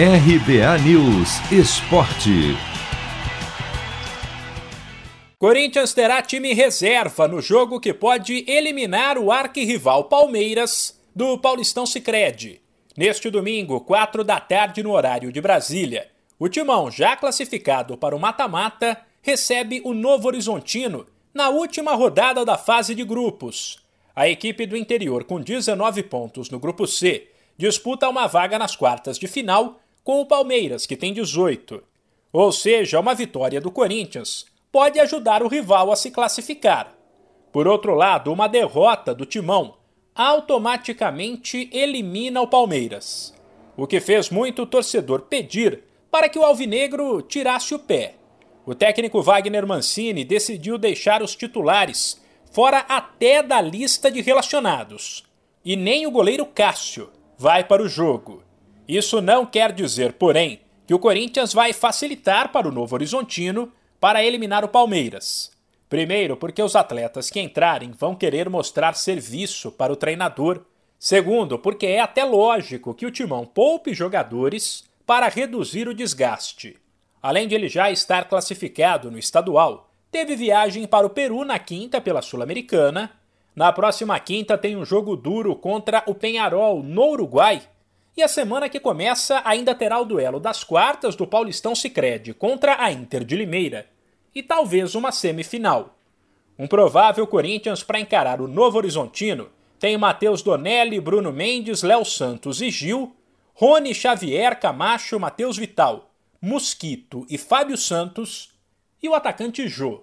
RBA News Esporte. Corinthians terá time reserva no jogo que pode eliminar o arquirrival Palmeiras do Paulistão Sicredi. Neste domingo, 4 da tarde no horário de Brasília, o Timão, já classificado para o mata-mata, recebe o Novo Horizontino na última rodada da fase de grupos. A equipe do interior, com 19 pontos no grupo C, disputa uma vaga nas quartas de final com o Palmeiras, que tem 18. Ou seja, uma vitória do Corinthians pode ajudar o rival a se classificar. Por outro lado, uma derrota do Timão automaticamente elimina o Palmeiras, o que fez muito torcedor pedir para que o Alvinegro tirasse o pé. O técnico Wagner Mancini decidiu deixar os titulares fora até da lista de relacionados. E nem o goleiro Cássio vai para o jogo. Isso não quer dizer, porém, que o Corinthians vai facilitar para o Novo Horizontino para eliminar o Palmeiras. Primeiro, porque os atletas que entrarem vão querer mostrar serviço para o treinador. Segundo, porque é até lógico que o timão poupe jogadores para reduzir o desgaste. Além de ele já estar classificado no estadual, teve viagem para o Peru na quinta pela Sul-Americana. Na próxima quinta tem um jogo duro contra o Penharol no Uruguai. E a semana que começa ainda terá o duelo das quartas do Paulistão Sicredi contra a Inter de Limeira e talvez uma semifinal. Um provável Corinthians para encarar o Novo Horizontino tem Matheus Donelli, Bruno Mendes, Léo Santos e Gil, Rony Xavier, Camacho, Matheus Vital, Mosquito e Fábio Santos e o atacante Jô.